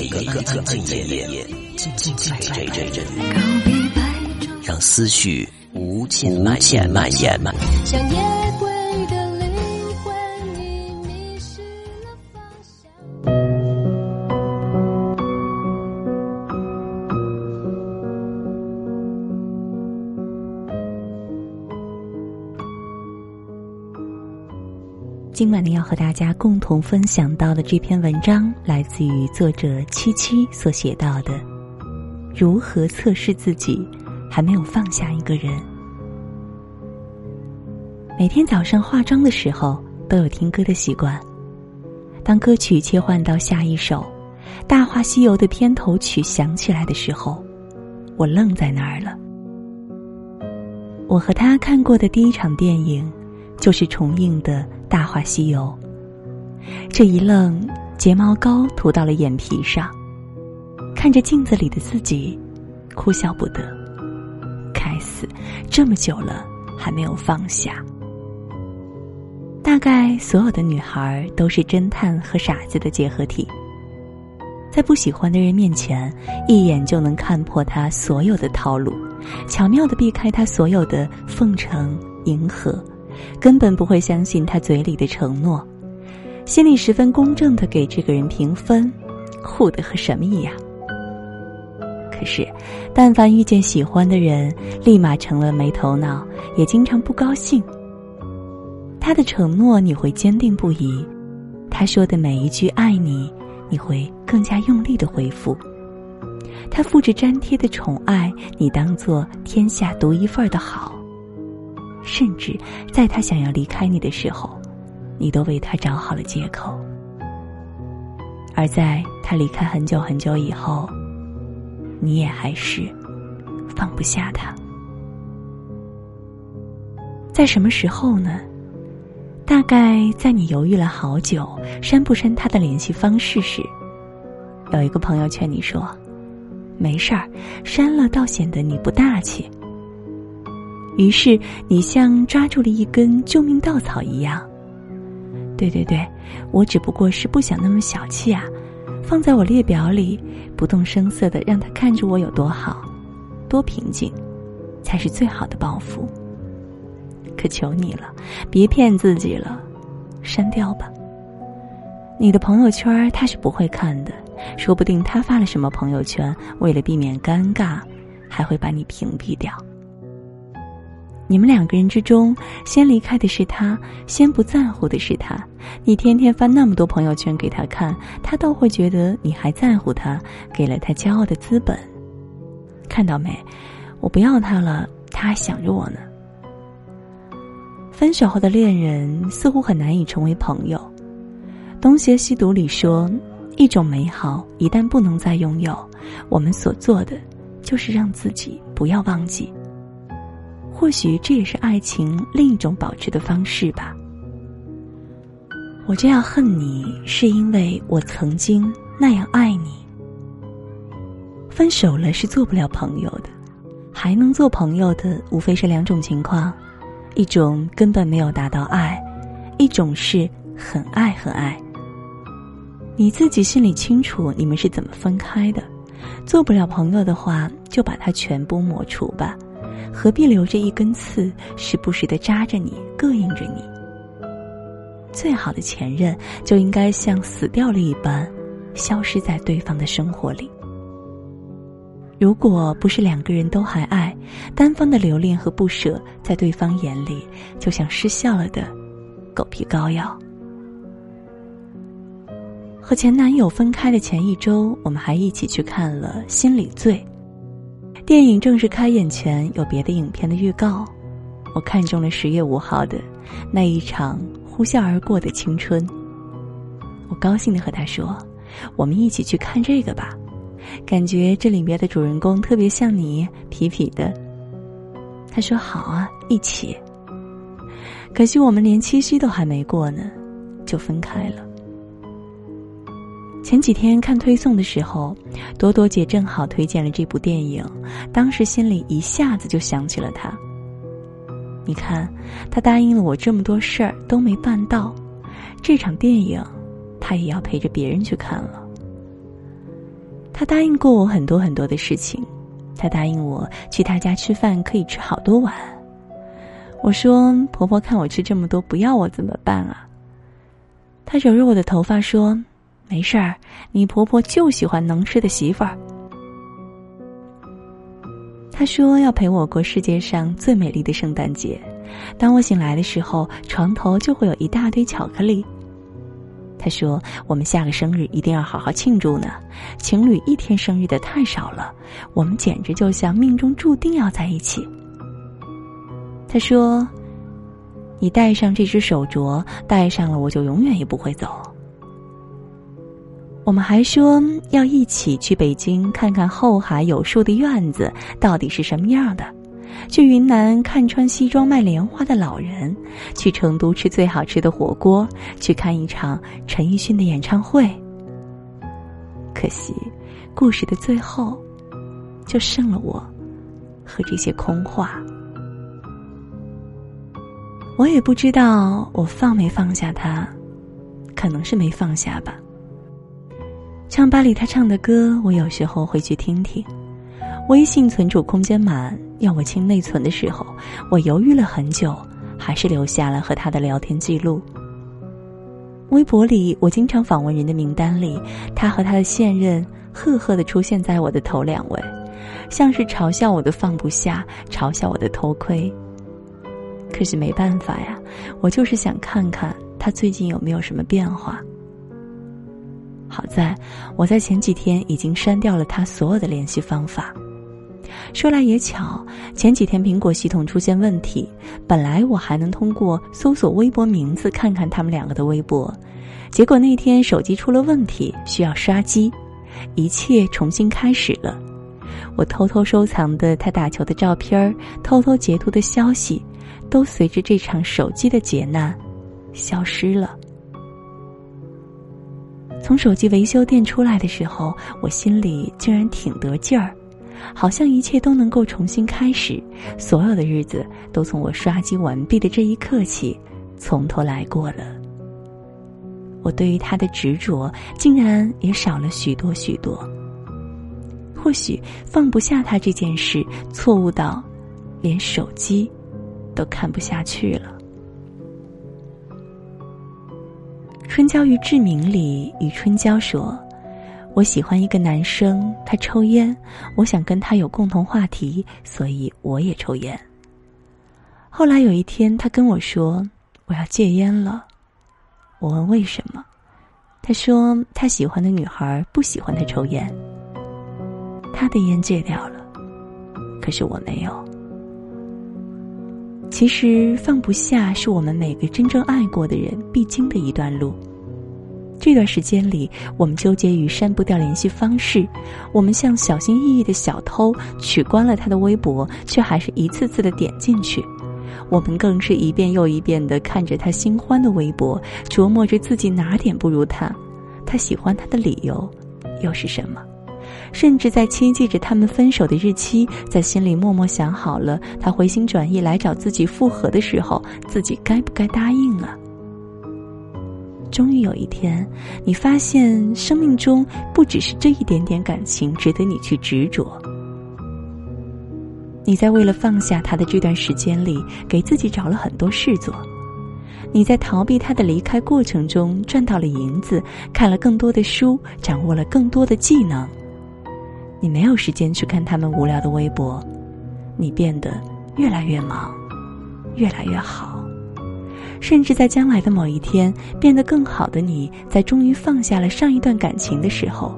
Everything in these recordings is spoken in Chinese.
每个安静的夜，静静在这里，让思绪无尽蔓延同分享到的这篇文章，来自于作者七七所写到的：如何测试自己还没有放下一个人。每天早上化妆的时候，都有听歌的习惯。当歌曲切换到下一首《大话西游》的片头曲响起来的时候，我愣在那儿了。我和他看过的第一场电影，就是重映的。《大话西游》，这一愣，睫毛膏涂到了眼皮上，看着镜子里的自己，哭笑不得。该死，这么久了还没有放下。大概所有的女孩都是侦探和傻子的结合体，在不喜欢的人面前，一眼就能看破他所有的套路，巧妙的避开他所有的奉承迎合。根本不会相信他嘴里的承诺，心里十分公正的给这个人评分，酷的和什么一样。可是，但凡遇见喜欢的人，立马成了没头脑，也经常不高兴。他的承诺你会坚定不移，他说的每一句爱你，你会更加用力的回复。他复制粘贴的宠爱你，当做天下独一份的好。甚至在他想要离开你的时候，你都为他找好了借口；而在他离开很久很久以后，你也还是放不下他。在什么时候呢？大概在你犹豫了好久删不删他的联系方式时，有一个朋友劝你说：“没事儿，删了倒显得你不大气。”于是你像抓住了一根救命稻草一样。对对对，我只不过是不想那么小气啊，放在我列表里，不动声色的让他看着我有多好，多平静，才是最好的报复。可求你了，别骗自己了，删掉吧。你的朋友圈他是不会看的，说不定他发了什么朋友圈，为了避免尴尬，还会把你屏蔽掉。你们两个人之中，先离开的是他，先不在乎的是他。你天天发那么多朋友圈给他看，他倒会觉得你还在乎他，给了他骄傲的资本。看到没？我不要他了，他还想着我呢。分手后的恋人似乎很难以成为朋友。东邪西毒里说，一种美好一旦不能再拥有，我们所做的就是让自己不要忘记。或许这也是爱情另一种保持的方式吧。我这样恨你，是因为我曾经那样爱你。分手了是做不了朋友的，还能做朋友的无非是两种情况：一种根本没有达到爱，一种是很爱很爱。你自己心里清楚，你们是怎么分开的。做不了朋友的话，就把它全部抹除吧。何必留着一根刺，时不时的扎着你，膈应着你？最好的前任就应该像死掉了一般，消失在对方的生活里。如果不是两个人都还爱，单方的留恋和不舍，在对方眼里就像失效了的狗皮膏药。和前男友分开的前一周，我们还一起去看了《心理罪》。电影正式开演前有别的影片的预告，我看中了十月五号的那一场呼啸而过的青春。我高兴的和他说：“我们一起去看这个吧，感觉这里面的主人公特别像你，痞痞的。”他说：“好啊，一起。”可惜我们连七夕都还没过呢，就分开了。前几天看推送的时候，多多姐正好推荐了这部电影，当时心里一下子就想起了他。你看，他答应了我这么多事儿都没办到，这场电影，他也要陪着别人去看了。她答应过我很多很多的事情，她答应我去她家吃饭可以吃好多碗。我说：“婆婆看我吃这么多，不要我怎么办啊？”她揉揉我的头发说：“没事儿，你婆婆就喜欢能吃的媳妇儿。”她说要陪我过世界上最美丽的圣诞节。当我醒来的时候，床头就会有一大堆巧克力。他说：“我们下个生日一定要好好庆祝呢。情侣一天生日的太少了，我们简直就像命中注定要在一起。”他说：“你戴上这只手镯，戴上了我就永远也不会走。”我们还说要一起去北京看看后海有树的院子到底是什么样的。去云南看穿西装卖莲花的老人，去成都吃最好吃的火锅，去看一场陈奕迅的演唱会。可惜，故事的最后，就剩了我和这些空话。我也不知道我放没放下他，可能是没放下吧。唱吧里他唱的歌，我有时候会去听听。微信存储空间满。要我清内存的时候，我犹豫了很久，还是留下了和他的聊天记录。微博里，我经常访问人的名单里，他和他的现任赫赫的出现在我的头两位，像是嘲笑我的放不下，嘲笑我的偷窥。可是没办法呀，我就是想看看他最近有没有什么变化。好在，我在前几天已经删掉了他所有的联系方法。说来也巧，前几天苹果系统出现问题，本来我还能通过搜索微博名字看看他们两个的微博，结果那天手机出了问题，需要刷机，一切重新开始了。我偷偷收藏的他打球的照片偷偷截图的消息，都随着这场手机的劫难消失了。从手机维修店出来的时候，我心里竟然挺得劲儿。好像一切都能够重新开始，所有的日子都从我刷机完毕的这一刻起，从头来过了。我对于他的执着，竟然也少了许多许多。或许放不下他这件事，错误到连手机都看不下去了。《春娇与志明》里，与春娇说。我喜欢一个男生，他抽烟，我想跟他有共同话题，所以我也抽烟。后来有一天，他跟我说我要戒烟了，我问为什么，他说他喜欢的女孩不喜欢他抽烟，他的烟戒掉了，可是我没有。其实放不下是我们每个真正爱过的人必经的一段路。这段时间里，我们纠结于删不掉联系方式，我们像小心翼翼的小偷，取关了他的微博，却还是一次次的点进去。我们更是一遍又一遍的看着他新欢的微博，琢磨着自己哪点不如他，他喜欢他的理由又是什么？甚至在期冀着他们分手的日期，在心里默默想好了，他回心转意来找自己复合的时候，自己该不该答应啊？终于有一天，你发现生命中不只是这一点点感情值得你去执着。你在为了放下他的这段时间里，给自己找了很多事做；你在逃避他的离开过程中赚到了银子，看了更多的书，掌握了更多的技能。你没有时间去看他们无聊的微博，你变得越来越忙，越来越好。甚至在将来的某一天变得更好的你，在终于放下了上一段感情的时候，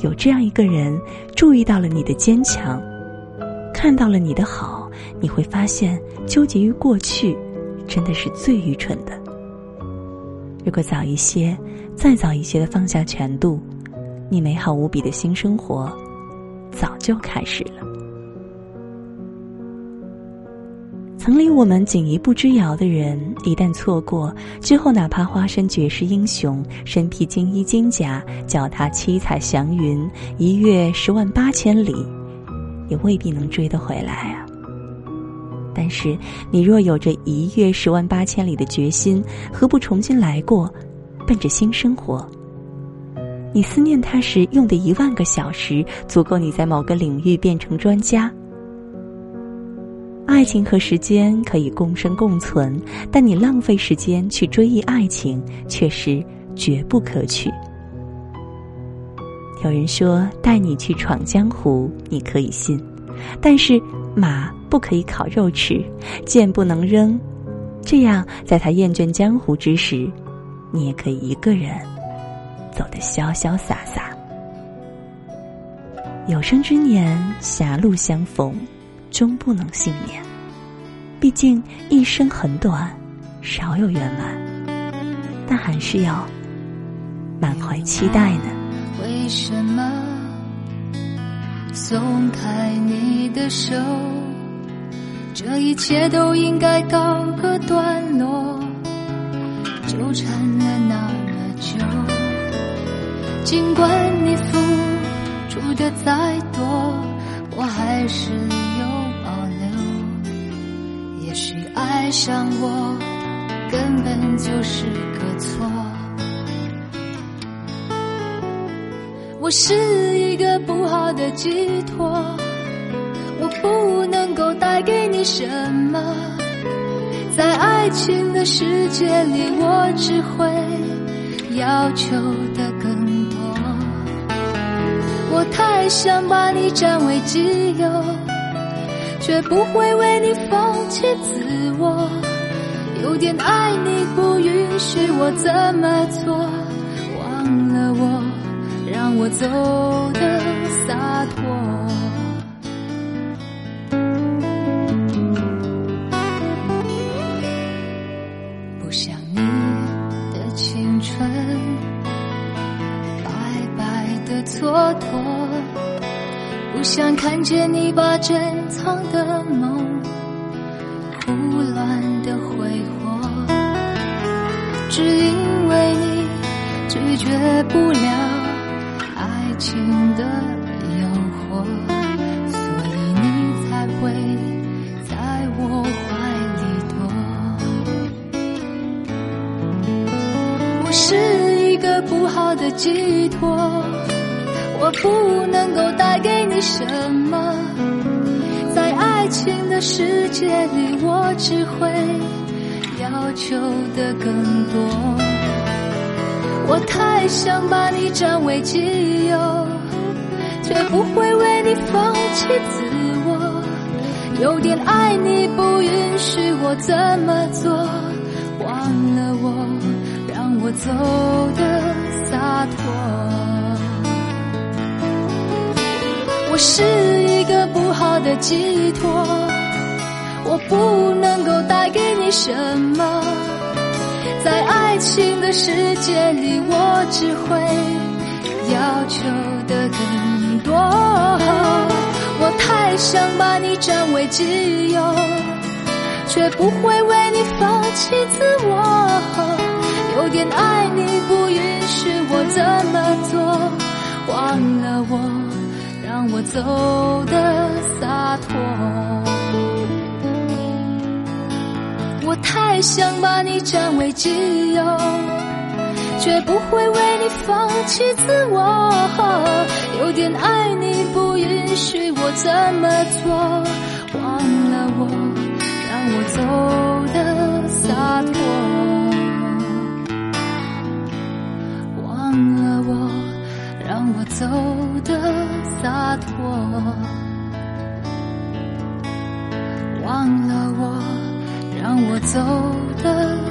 有这样一个人注意到了你的坚强，看到了你的好，你会发现纠结于过去，真的是最愚蠢的。如果早一些，再早一些的放下全度，你美好无比的新生活，早就开始了。曾离我们仅一步之遥的人，一旦错过之后，哪怕化身绝世英雄，身披金衣金甲，脚踏七彩祥云，一跃十万八千里，也未必能追得回来啊。但是，你若有着一跃十万八千里的决心，何不重新来过，奔着新生活？你思念他时用的一万个小时，足够你在某个领域变成专家。爱情和时间可以共生共存，但你浪费时间去追忆爱情，却是绝不可取。有人说带你去闯江湖，你可以信，但是马不可以烤肉吃，剑不能扔。这样，在他厌倦江湖之时，你也可以一个人走得潇潇洒洒。有生之年，狭路相逢，终不能幸免。毕竟一生很短，少有圆满，但还是要满怀期待呢。为什么松开你的手？这一切都应该告个段落。纠缠了那么久，尽管你付出的再多，我还是有保留。也许爱上我根本就是个错。我是一个不好的寄托，我不能够带给你什么，在爱情的世界里，我只会要求的。我太想把你占为己有，却不会为你放弃自我。有点爱你不允许我这么做，忘了我。让我走的洒脱，不想想看见你把珍藏的梦胡乱的挥霍，只因为你拒绝不了爱。情的诱惑，所以你才会在我怀里躲。我是一个不好的寄托，我不能够带给你什么。在爱情的世界里，我只会要求的更多。我太想把你占为己有，却不会为你放弃自我。有点爱你不允许我这么做，忘了我，让我走的洒脱。我是一个不好的寄托，我不能够带给你什么。在爱情的世界里，我只会要求的更多。我太想把你占为己有，却不会为你放弃自我。有点爱你不允许我这么做，忘了我，让我走的洒脱。我太想把你占为己有，却不会为你放弃自我。有点爱你不允许我这么做，忘了我，让我走的洒脱。走的洒脱。忘了我。让我走的。